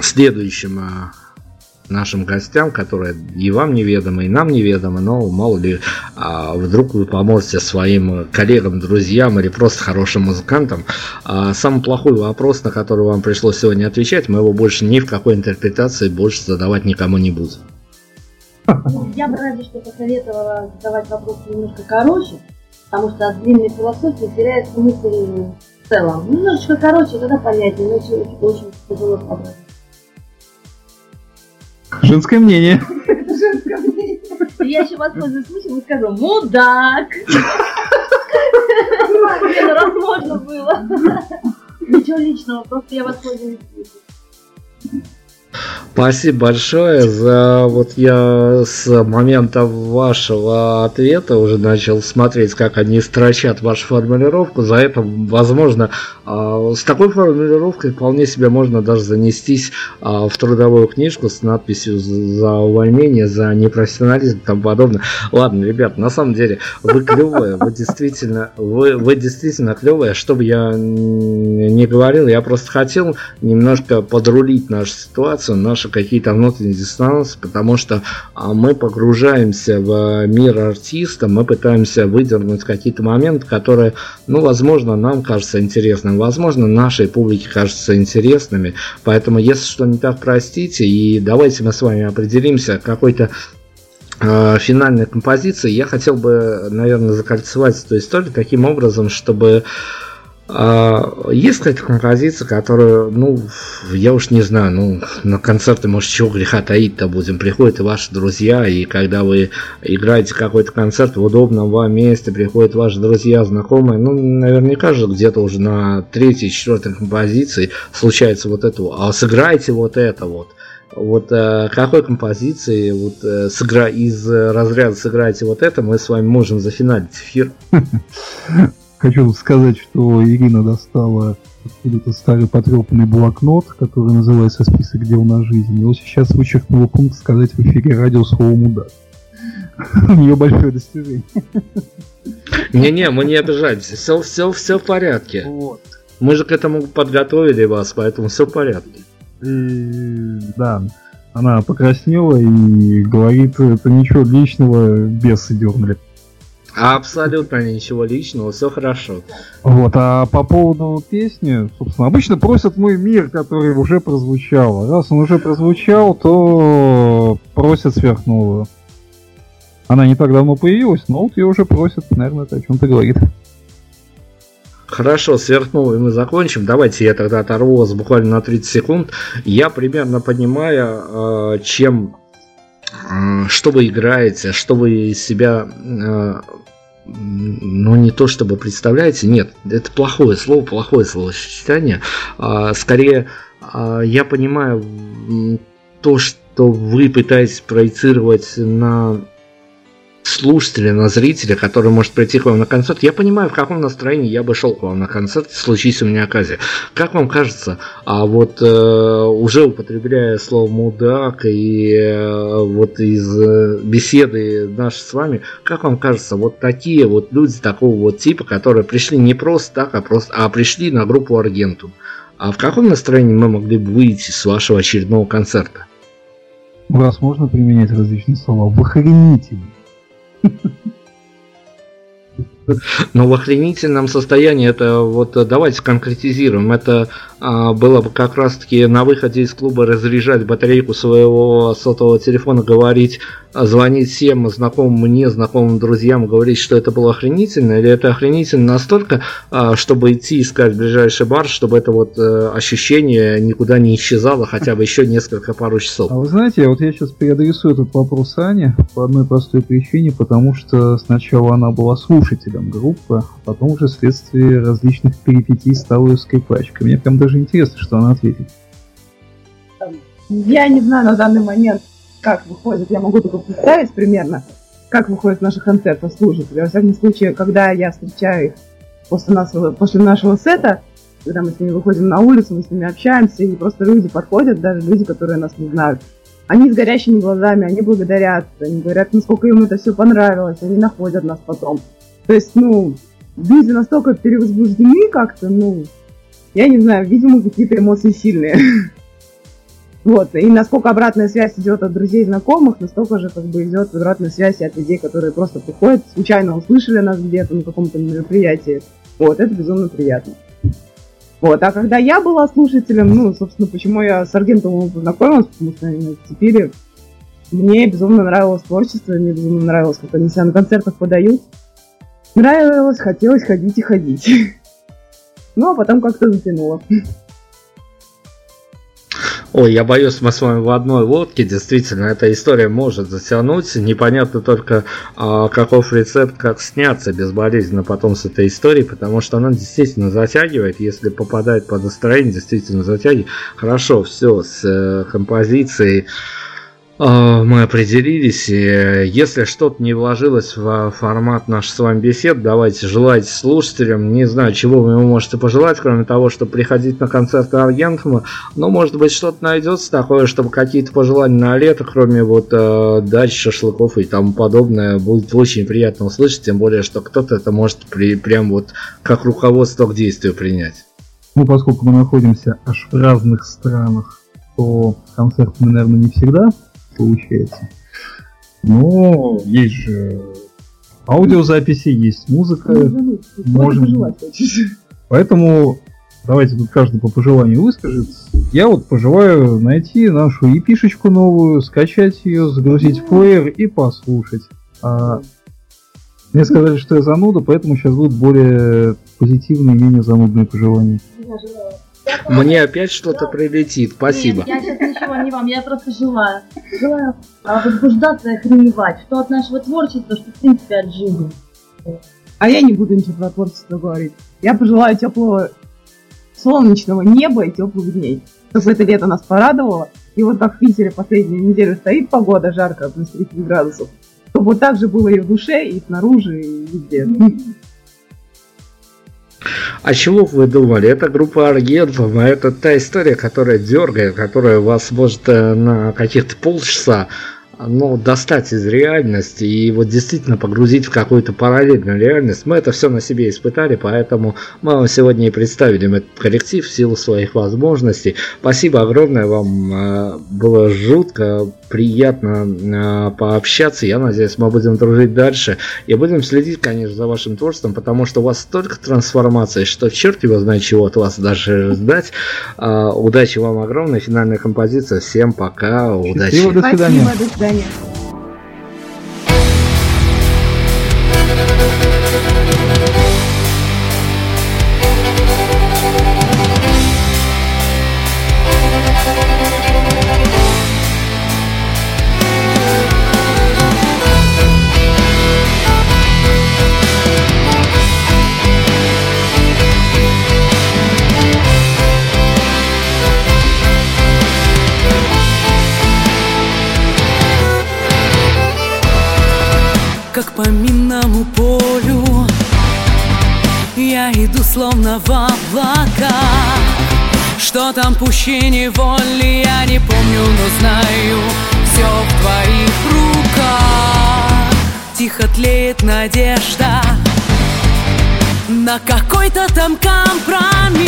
следующим нашим гостям, которые и вам неведомы, и нам неведомы, но мало ли а, вдруг вы поможете своим коллегам, друзьям или просто хорошим музыкантам. А, самый плохой вопрос, на который вам пришлось сегодня отвечать, мы его больше ни в какой интерпретации больше задавать никому не будем. Я бы разве что посоветовала задавать вопросы немножко короче, потому что от длинной философии теряет смысл в целом. Немножечко короче, тогда понятнее, иначе очень тяжело собрать. Женское мнение. Женское мнение. Я еще воспользуюсь случаем и скажу «Мудак!» Ну, раз можно было. Ничего личного, просто я воспользуюсь. Спасибо большое за вот я с момента вашего ответа уже начал смотреть, как они строчат вашу формулировку. За это, возможно, а, с такой формулировкой вполне себе можно даже занестись а, в трудовую книжку с надписью за увольнение, за непрофессионализм и тому подобное. Ладно, ребят, на самом деле вы клевые, вы действительно, вы, вы действительно клевые. Что бы я не говорил, я просто хотел немножко подрулить нашу ситуацию, наши какие-то внутренние диссонансы, потому что а, мы погружаемся в мир артиста, мы пытаемся выдернуть какие-то моменты, которые, ну, возможно, нам кажутся интересными, возможно, нашей публике кажутся интересными, поэтому, если что не так, простите, и давайте мы с вами определимся какой-то а, финальной композиции, я хотел бы, наверное, закольцевать эту историю таким образом, чтобы есть какая-то композиция, которую, ну, я уж не знаю, ну, на концерты, может, чего греха таить-то будем. Приходят и ваши друзья, и когда вы играете какой-то концерт в удобном вам месте, приходят ваши друзья, знакомые, ну, наверняка же где-то уже на третьей, четвертой композиции случается вот это, а сыграйте вот это вот. Вот э, какой композиции вот э, сыгра... из разряда сыграйте вот это, мы с вами можем зафиналить эфир. Хочу сказать, что Ирина достала откуда-то старый потрепанный блокнот, который называется «Список дел на жизнь». И вот сейчас вычеркнула пункт сказать в эфире радио слово «мудак». У нее большое достижение. Не-не, мы не обижаемся. Все, все, все в порядке. Вот. Мы же к этому подготовили вас, поэтому все в порядке. И, да, она покраснела и говорит, это ничего личного, бесы дернули. Абсолютно ничего личного, все хорошо. Вот, а по поводу песни, собственно, обычно просят мой мир, который уже прозвучал. Раз он уже прозвучал, то просят сверхновую. Она не так давно появилась, но вот ее уже просят, наверное, это о чем-то говорит. Хорошо, сверхновой мы закончим. Давайте я тогда оторву вас буквально на 30 секунд. Я примерно понимаю, э, чем э, что вы играете, что вы из себя ну, не то чтобы представляете, нет, это плохое слово, плохое словосочетание. А, скорее, а, я понимаю то, что вы пытаетесь проецировать на слушателя, на зрителя, который может прийти к вам на концерт, я понимаю, в каком настроении я бы шел к вам на концерт, случись у меня оказия. Как вам кажется, а вот э, уже употребляя слово мудак и э, вот из э, беседы нашей с вами, как вам кажется, вот такие вот люди такого вот типа, которые пришли не просто так, а просто, а пришли на группу Аргентум. А в каком настроении мы могли бы выйти с вашего очередного концерта? У вас можно применять различные слова? В охренительно. Но в охренительном состоянии это вот давайте конкретизируем. Это было бы как раз таки на выходе из клуба разряжать батарейку своего сотового телефона, говорить, а, звонить всем знакомым, незнакомым друзьям, говорить, что это было охренительно, или это охренительно настолько, а, чтобы идти искать ближайший бар, чтобы это вот а, ощущение никуда не исчезало хотя бы еще несколько пару часов. А вы знаете, вот я сейчас переадресую этот вопрос Ане по одной простой причине, потому что сначала она была слушателем группы, а потом уже вследствие различных перипетий стала ее скрипачкой. Мне прям даже интересно, что она ответит. Я не знаю на данный момент, как выходит. Я могу только представить примерно, как выходит наши концерты слушатели. Во всяком случае, когда я встречаю их после, нас, после нашего сета, когда мы с ними выходим на улицу, мы с ними общаемся, и просто люди подходят, даже люди, которые нас не знают. Они с горящими глазами, они благодарят, они говорят, насколько им это все понравилось, они находят нас потом. То есть, ну, люди настолько перевозбуждены как-то, ну, я не знаю, видимо, какие-то эмоции сильные. Вот, и насколько обратная связь идет от друзей и знакомых, настолько же как бы идет обратная связь от людей, которые просто приходят, случайно услышали нас где-то на каком-то мероприятии. Вот, это безумно приятно. Вот, а когда я была слушателем, ну, собственно, почему я с Аргентовым познакомилась, потому что они теперь мне безумно нравилось творчество, мне безумно нравилось, как они себя на концертах подают. Нравилось, хотелось ходить и ходить. Ну, а потом как-то затянуло. Ой, я боюсь, мы с вами в одной лодке. Действительно, эта история может затянуть. Непонятно только, а, каков рецепт, как сняться безболезненно потом с этой историей, потому что она действительно затягивает. Если попадает под настроение, действительно затягивает. Хорошо, все, с э, композицией мы определились. Если что-то не вложилось в формат наш с вами бесед, давайте желайте слушателям. Не знаю, чего вы можете пожелать, кроме того, чтобы приходить на концерты Аргентума. Но, может быть, что-то найдется такое, чтобы какие-то пожелания на лето, кроме вот э, дач, шашлыков и тому подобное, будет очень приятно услышать. Тем более, что кто-то это может при, прям вот как руководство к действию принять. Ну, поскольку мы находимся аж в разных странах, то концерты мы, наверное, не всегда получается. Но есть же аудиозаписи, есть музыка. Ну, Можем... Поэтому давайте тут каждый по пожеланию выскажет. Я вот пожелаю найти нашу епишечку новую, скачать ее, загрузить в плеер и послушать. А мне сказали, что я зануда, поэтому сейчас будут более позитивные, менее занудные пожелания. Мне опять что-то прилетит, спасибо. Нет, я сейчас ничего не вам, я просто желаю. Желаю а, возбуждаться и охреневать, что от нашего творчества, что в принципе от жизни. А я не буду ничего про творчество говорить. Я пожелаю теплого солнечного неба и теплых дней. Чтобы это лето нас порадовало. И вот как в Питере последнюю неделю стоит погода жаркая, плюс 30 градусов. Чтобы так же было и в душе, и снаружи, и везде. А чего вы думали? Это группа Аргентов, а это та история, которая дергает, которая вас может э, на каких-то полчаса ну, достать из реальности и вот действительно погрузить в какую-то параллельную реальность. Мы это все на себе испытали, поэтому мы вам сегодня и представили этот коллектив в силу своих возможностей. Спасибо огромное вам, э, было жутко приятно э, пообщаться. Я надеюсь, мы будем дружить дальше и будем следить, конечно, за вашим творчеством, потому что у вас столько трансформаций, что черт его знает, чего от вас даже ждать. Э, удачи вам огромная, финальная композиция. Всем пока, удачи. Счастливо, до свидания. Спасибо, до свидания. ya в облака. Что там пущение воли, я не помню, но знаю Все в твоих руках. Тихо тлеет надежда На какой-то там компромисс.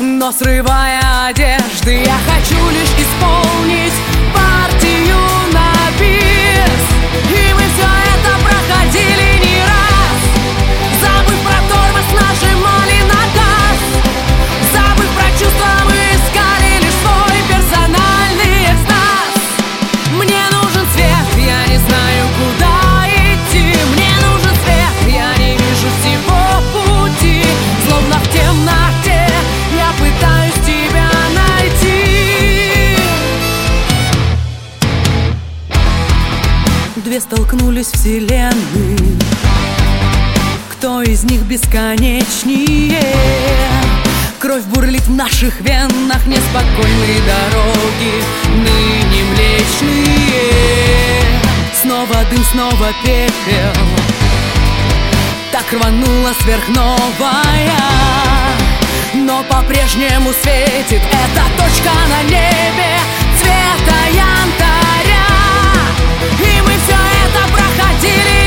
Но срывая одежды, я хочу лишь исполнить партию на бис. И мы все это проходили столкнулись вселенные. Кто из них бесконечнее? Кровь бурлит в наших венах Неспокойные дороги Ныне млечные. Снова дым, снова пепел. Так рванула сверхновая Но по-прежнему светит Эта точка на небе Цвета янтаря И мы